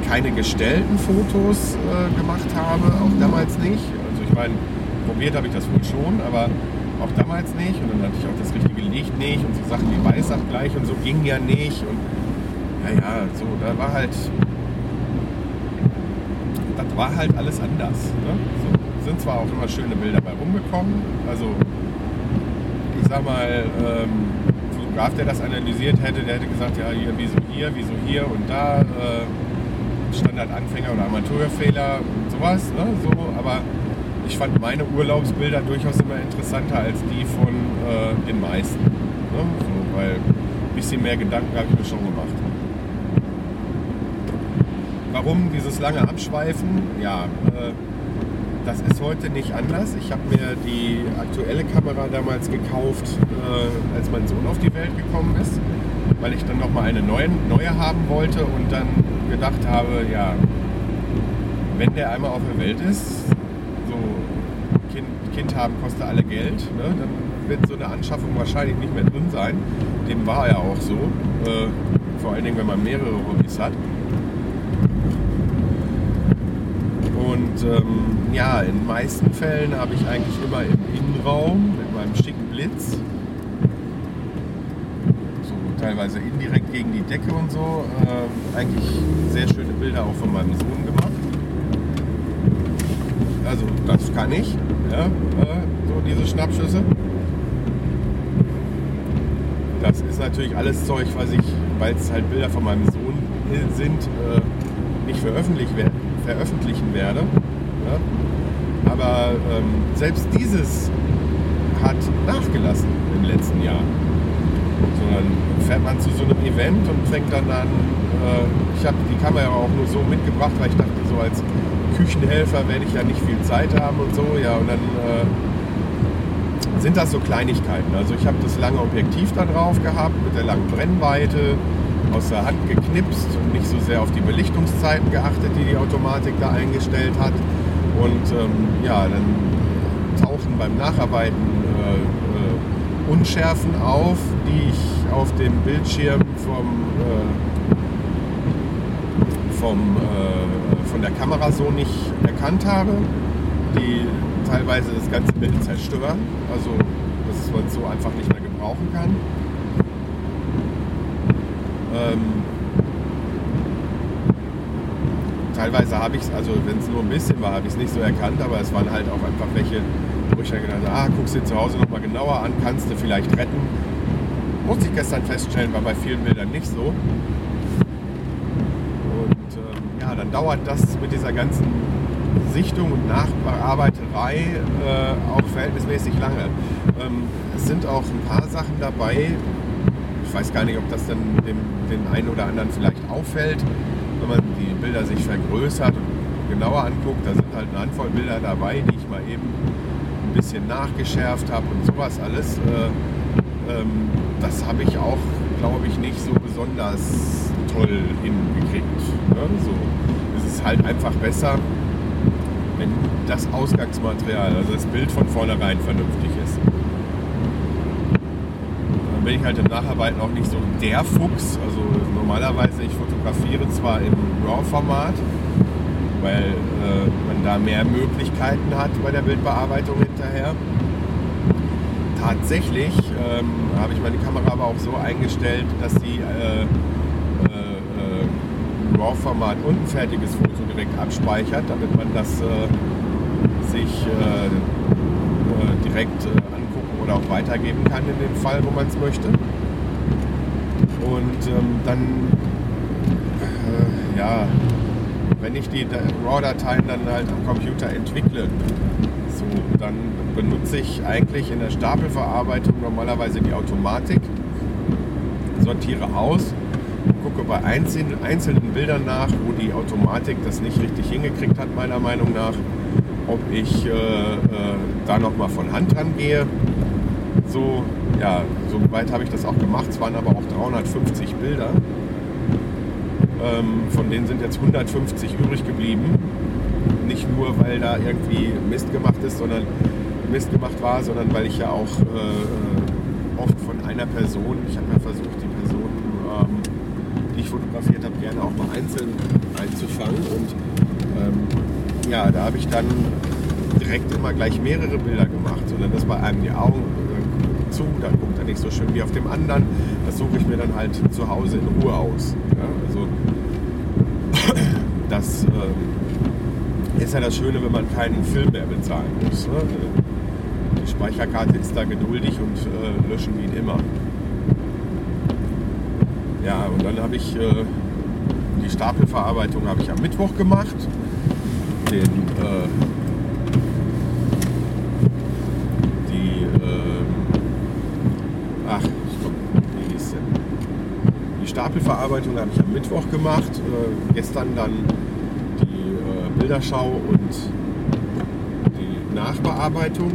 keine gestellten Fotos äh, gemacht habe, auch damals nicht, also ich meine, probiert habe ich das wohl schon, aber auch damals nicht und dann hatte ich auch das richtige Licht nicht und so Sachen wie Weißabgleich und so ging ja nicht und ja, ja, so, da war halt, das war halt alles anders. Ne? So, sind zwar auch immer schöne Bilder bei rumgekommen, also ich sag mal, ähm, Fotograf, der das analysiert hätte, der hätte gesagt, ja, hier, wieso hier, wieso hier und da, äh, Standard-Anfänger oder Amateurfehler sowas, ne? so, aber ich fand meine Urlaubsbilder durchaus immer interessanter als die von äh, den meisten. Ne? So, weil ein bisschen mehr Gedanken habe ich mir schon gemacht. Warum dieses lange Abschweifen? Ja, äh, das ist heute nicht anders. Ich habe mir die aktuelle Kamera damals gekauft, äh, als mein Sohn auf die Welt gekommen ist, weil ich dann nochmal eine neue, neue haben wollte und dann gedacht habe, ja, wenn der einmal auf der Welt ist, Kind haben kostet alle Geld, ne? dann wird so eine Anschaffung wahrscheinlich nicht mehr drin sein. Dem war ja auch so, äh, vor allen Dingen, wenn man mehrere Hobbys hat. Und ähm, ja, in den meisten Fällen habe ich eigentlich immer im Innenraum mit meinem schicken Blitz, so teilweise indirekt gegen die Decke und so, äh, eigentlich sehr schöne Bilder auch von meinem Sohn gemacht. Also das kann ich. Ja, äh, so diese Schnappschüsse. Das ist natürlich alles Zeug, was ich, weil es halt Bilder von meinem Sohn sind, äh, nicht veröffentlichen werde. Ja? Aber ähm, selbst dieses hat nachgelassen im letzten Jahr. Sondern fährt man zu so einem Event und fängt dann an, äh, ich habe die Kamera auch nur so mitgebracht, weil ich dachte so als Küchenhelfer werde ich ja nicht viel Zeit haben und so. Ja, und dann äh, sind das so Kleinigkeiten. Also ich habe das lange Objektiv da drauf gehabt mit der langen Brennweite, aus der Hand geknipst und nicht so sehr auf die Belichtungszeiten geachtet, die die Automatik da eingestellt hat. Und ähm, ja, dann tauchen beim Nacharbeiten äh, Unschärfen auf, die ich auf dem Bildschirm vom, äh, vom äh, von der Kamera so nicht erkannt habe, die teilweise das ganze Bild zerstören, also dass man es so einfach nicht mehr gebrauchen kann. Ähm, teilweise habe ich es, also wenn es nur ein bisschen war, habe ich es nicht so erkannt, aber es waren halt auch einfach welche, wo ich dann gedacht habe, ah, guckst dir zu Hause nochmal genauer an, kannst du vielleicht retten. Musste ich gestern feststellen, war bei vielen Bildern nicht so dann dauert das mit dieser ganzen Sichtung und Nachbearbeiterei äh, auch verhältnismäßig lange. Ähm, es sind auch ein paar Sachen dabei, ich weiß gar nicht, ob das dann dem, den einen oder anderen vielleicht auffällt, wenn man die Bilder sich vergrößert und genauer anguckt, da sind halt eine Handvoll Bilder dabei, die ich mal eben bisschen nachgeschärft habe und sowas alles. Äh, ähm, das habe ich auch, glaube ich, nicht so besonders toll hingekriegt. Ne? So ist halt einfach besser, wenn das Ausgangsmaterial, also das Bild von vornherein vernünftig ist. Dann bin ich halt im Nacharbeiten auch nicht so der Fuchs. Also normalerweise, ich fotografiere zwar im RAW-Format, weil äh, man da mehr Möglichkeiten hat bei der Bildbearbeitung hinterher. Tatsächlich ähm, habe ich meine Kamera aber auch so eingestellt, dass sie äh, äh, äh RAW-Format und ein fertiges Foto direkt abspeichert, damit man das äh, sich äh, direkt angucken oder auch weitergeben kann in dem Fall, wo man es möchte. Und ähm, dann ja, wenn ich die RAW-Dateien dann halt am Computer entwickle, so, dann benutze ich eigentlich in der Stapelverarbeitung normalerweise die Automatik, sortiere aus, gucke bei einzelnen, einzelnen Bildern nach, wo die Automatik das nicht richtig hingekriegt hat, meiner Meinung nach, ob ich äh, äh, da nochmal von Hand rangehe. So, ja, so weit habe ich das auch gemacht. Es waren aber auch 350 Bilder. Ähm, von denen sind jetzt 150 übrig geblieben. Nicht nur, weil da irgendwie Mist gemacht ist, sondern Mist gemacht war, sondern weil ich ja auch äh, oft von einer Person, ich habe ja versucht, die Person, ähm, die ich fotografiert habe, gerne auch mal einzeln einzufangen. Und ähm, ja, da habe ich dann direkt immer gleich mehrere Bilder gemacht, sondern das bei einem die Augen äh, zu, dann guckt er nicht so schön wie auf dem anderen. Das suche ich mir dann halt zu Hause in Ruhe aus. Ja, also das äh, ist ja das Schöne, wenn man keinen Film mehr bezahlen muss. Ne? Die Speicherkarte ist da geduldig und äh, löschen wie immer. Ja, und dann habe ich äh, die Stapelverarbeitung habe ich am Mittwoch gemacht. Den, äh, die, ähm, ach, wie hieß denn? Die Stapelverarbeitung habe ich am Mittwoch gemacht. Äh, gestern dann Bilderschau und die Nachbearbeitung.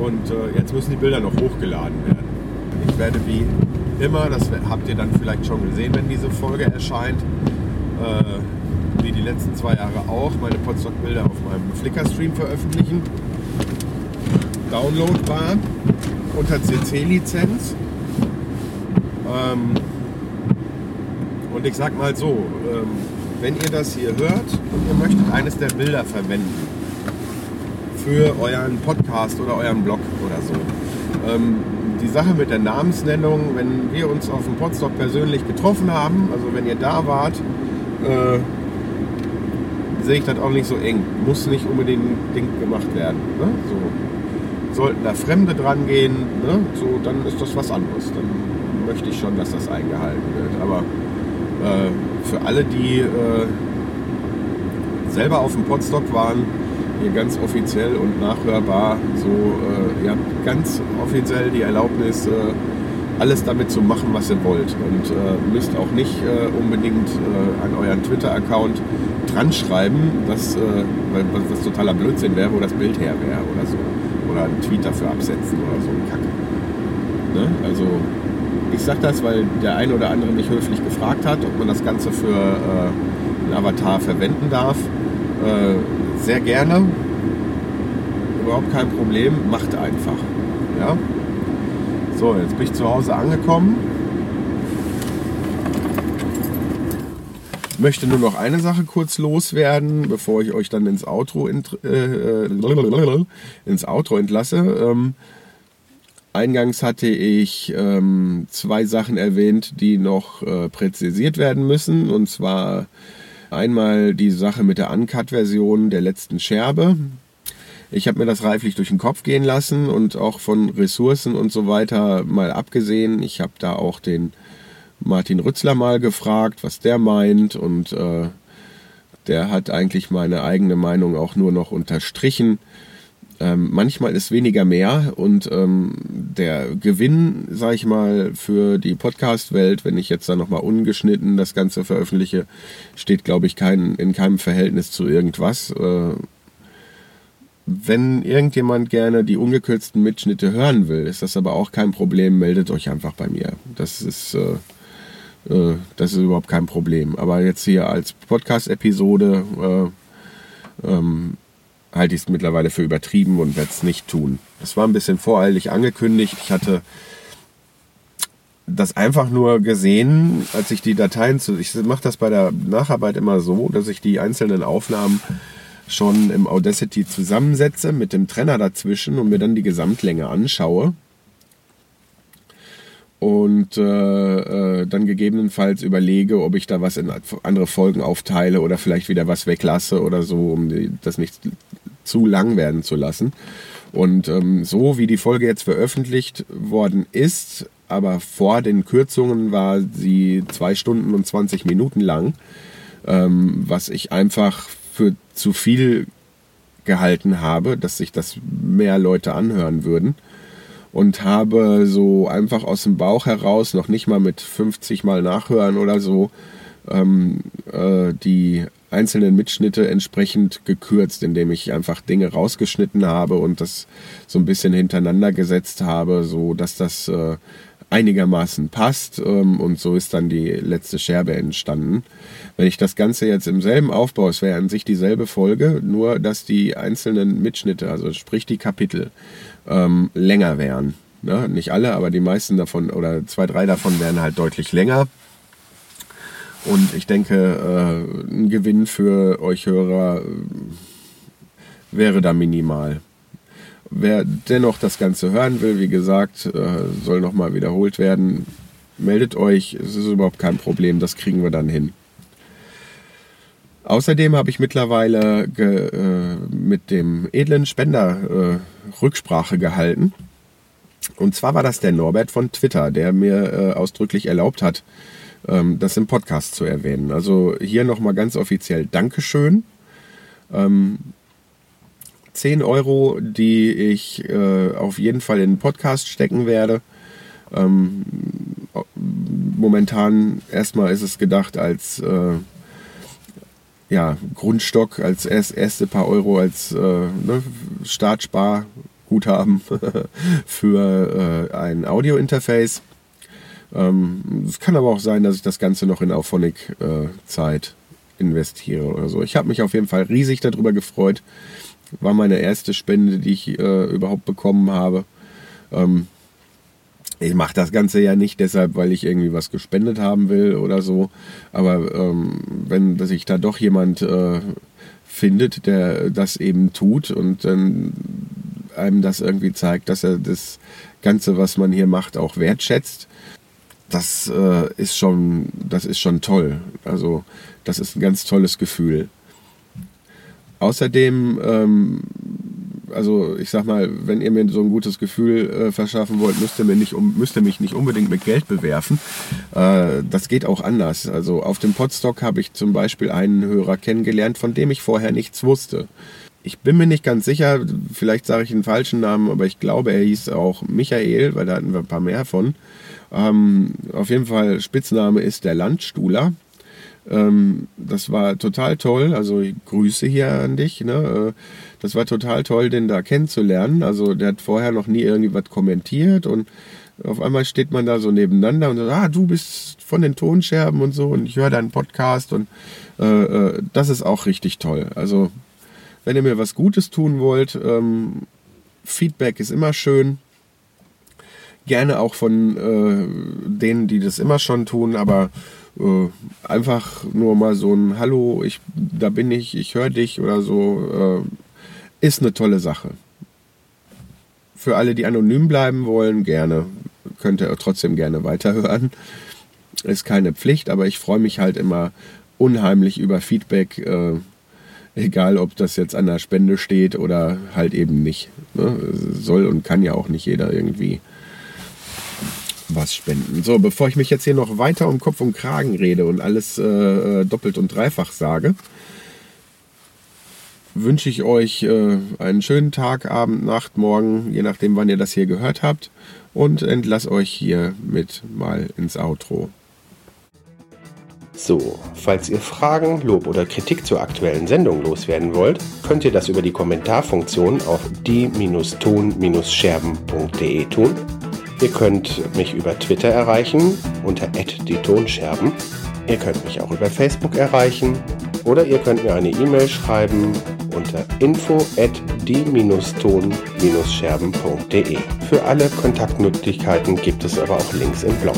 Und äh, jetzt müssen die Bilder noch hochgeladen werden. Ich werde wie immer, das habt ihr dann vielleicht schon gesehen, wenn diese Folge erscheint, äh, wie die letzten zwei Jahre auch, meine Potsdok-Bilder auf meinem Flickr-Stream veröffentlichen. Downloadbar unter CC-Lizenz. Ähm, und ich sag mal so, ähm, wenn ihr das hier hört und ihr möchtet eines der Bilder verwenden für euren Podcast oder euren Blog oder so. Ähm, die Sache mit der Namensnennung, wenn wir uns auf dem Podstock persönlich getroffen haben, also wenn ihr da wart, äh, sehe ich das auch nicht so eng. Muss nicht unbedingt gemacht werden. Ne? So. Sollten da Fremde dran gehen, ne? so, dann ist das was anderes. Dann möchte ich schon, dass das eingehalten wird. Aber für alle, die äh, selber auf dem Podstock waren, hier ganz offiziell und nachhörbar, so, äh, ihr habt ganz offiziell die Erlaubnis, äh, alles damit zu machen, was ihr wollt. Und äh, müsst auch nicht äh, unbedingt äh, an euren Twitter-Account dran schreiben, dass, äh, was, was totaler Blödsinn wäre, wo das Bild her wäre oder so. Oder einen Tweet dafür absetzen oder so ein Kack. Ne? Also ich sage das, weil der eine oder andere mich höflich gefragt hat, ob man das Ganze für äh, einen Avatar verwenden darf. Äh, sehr gerne. Überhaupt kein Problem. Macht einfach. Ja? So, jetzt bin ich zu Hause angekommen. Möchte nur noch eine Sache kurz loswerden, bevor ich euch dann ins Outro, int äh, äh ins Outro entlasse. Ähm, Eingangs hatte ich ähm, zwei Sachen erwähnt, die noch äh, präzisiert werden müssen. Und zwar einmal die Sache mit der Uncut-Version der letzten Scherbe. Ich habe mir das reiflich durch den Kopf gehen lassen und auch von Ressourcen und so weiter mal abgesehen. Ich habe da auch den Martin Rützler mal gefragt, was der meint und äh, der hat eigentlich meine eigene Meinung auch nur noch unterstrichen. Ähm, manchmal ist weniger mehr und ähm, der Gewinn, sag ich mal, für die Podcast-Welt, wenn ich jetzt da nochmal ungeschnitten das Ganze veröffentliche, steht, glaube ich, kein, in keinem Verhältnis zu irgendwas. Äh, wenn irgendjemand gerne die ungekürzten Mitschnitte hören will, ist das aber auch kein Problem, meldet euch einfach bei mir. Das ist, äh, äh, das ist überhaupt kein Problem. Aber jetzt hier als Podcast-Episode äh, ähm, halte ich es mittlerweile für übertrieben und werde es nicht tun. Das war ein bisschen voreilig angekündigt. Ich hatte das einfach nur gesehen, als ich die Dateien zu. Ich mache das bei der Nacharbeit immer so, dass ich die einzelnen Aufnahmen schon im Audacity zusammensetze mit dem Trenner dazwischen und mir dann die Gesamtlänge anschaue und äh, äh, dann gegebenenfalls überlege, ob ich da was in andere Folgen aufteile oder vielleicht wieder was weglasse oder so, um das nicht zu lang werden zu lassen. Und ähm, so wie die Folge jetzt veröffentlicht worden ist, aber vor den Kürzungen war sie zwei Stunden und 20 Minuten lang, ähm, was ich einfach für zu viel gehalten habe, dass sich das mehr Leute anhören würden und habe so einfach aus dem Bauch heraus, noch nicht mal mit 50 Mal nachhören oder so, ähm, äh, die einzelnen Mitschnitte entsprechend gekürzt, indem ich einfach Dinge rausgeschnitten habe und das so ein bisschen hintereinander gesetzt habe, so dass das äh, einigermaßen passt ähm, und so ist dann die letzte Scherbe entstanden. Wenn ich das Ganze jetzt im selben Aufbau, es wäre an sich dieselbe Folge, nur dass die einzelnen Mitschnitte, also sprich die Kapitel, ähm, länger wären. Ne? Nicht alle, aber die meisten davon oder zwei, drei davon wären halt deutlich länger. Und ich denke, äh, ein Gewinn für euch Hörer äh, wäre da minimal. Wer dennoch das Ganze hören will, wie gesagt, äh, soll nochmal wiederholt werden. Meldet euch, es ist überhaupt kein Problem, das kriegen wir dann hin. Außerdem habe ich mittlerweile äh, mit dem edlen Spender äh, Rücksprache gehalten. Und zwar war das der Norbert von Twitter, der mir äh, ausdrücklich erlaubt hat, ähm, das im Podcast zu erwähnen. Also hier nochmal ganz offiziell Dankeschön. Ähm, 10 Euro, die ich äh, auf jeden Fall in den Podcast stecken werde. Ähm, momentan erstmal ist es gedacht als äh, ja, Grundstock als erst, erste paar Euro als äh, ne, Startsparguthaben für äh, ein Audio-Interface. Ähm, es kann aber auch sein, dass ich das Ganze noch in Auphonic-Zeit äh, investiere oder so. Ich habe mich auf jeden Fall riesig darüber gefreut. War meine erste Spende, die ich äh, überhaupt bekommen habe. Ähm, ich mache das Ganze ja nicht deshalb, weil ich irgendwie was gespendet haben will oder so. Aber ähm, wenn sich da doch jemand äh, findet, der das eben tut und dann einem das irgendwie zeigt, dass er das Ganze, was man hier macht, auch wertschätzt, das äh, ist schon, das ist schon toll. Also das ist ein ganz tolles Gefühl. Außerdem ähm, also ich sag mal, wenn ihr mir so ein gutes Gefühl äh, verschaffen wollt, müsst ihr, mir nicht um, müsst ihr mich nicht unbedingt mit Geld bewerfen. Äh, das geht auch anders. Also auf dem Podstock habe ich zum Beispiel einen Hörer kennengelernt, von dem ich vorher nichts wusste. Ich bin mir nicht ganz sicher, vielleicht sage ich einen falschen Namen, aber ich glaube, er hieß auch Michael, weil da hatten wir ein paar mehr von. Ähm, auf jeden Fall, Spitzname ist der Landstuhler. Ähm, das war total toll. Also Grüße hier an dich. Ne? Äh, das war total toll, den da kennenzulernen. Also der hat vorher noch nie irgendwie was kommentiert und auf einmal steht man da so nebeneinander und sagt, ah, du bist von den Tonscherben und so und ich höre deinen Podcast und äh, äh, das ist auch richtig toll. Also wenn ihr mir was Gutes tun wollt, ähm, Feedback ist immer schön. Gerne auch von äh, denen, die das immer schon tun, aber äh, einfach nur mal so ein Hallo, ich, da bin ich, ich höre dich oder so, äh, ist eine tolle Sache. Für alle, die anonym bleiben wollen, gerne. Könnt ihr trotzdem gerne weiterhören. Ist keine Pflicht, aber ich freue mich halt immer unheimlich über Feedback, äh, egal ob das jetzt an der Spende steht oder halt eben nicht. Ne? Soll und kann ja auch nicht jeder irgendwie was spenden. So, bevor ich mich jetzt hier noch weiter um Kopf und Kragen rede und alles äh, doppelt und dreifach sage, wünsche ich euch äh, einen schönen Tag, Abend, Nacht, Morgen, je nachdem, wann ihr das hier gehört habt. Und entlasse euch hier mit mal ins Outro. So, falls ihr Fragen, Lob oder Kritik zur aktuellen Sendung loswerden wollt, könnt ihr das über die Kommentarfunktion auf die-ton-scherben.de tun Ihr könnt mich über Twitter erreichen unter die. Ihr könnt mich auch über Facebook erreichen oder ihr könnt mir eine E-Mail schreiben unter info at die-ton-scherben.de. Für alle Kontaktmöglichkeiten gibt es aber auch Links im Blog.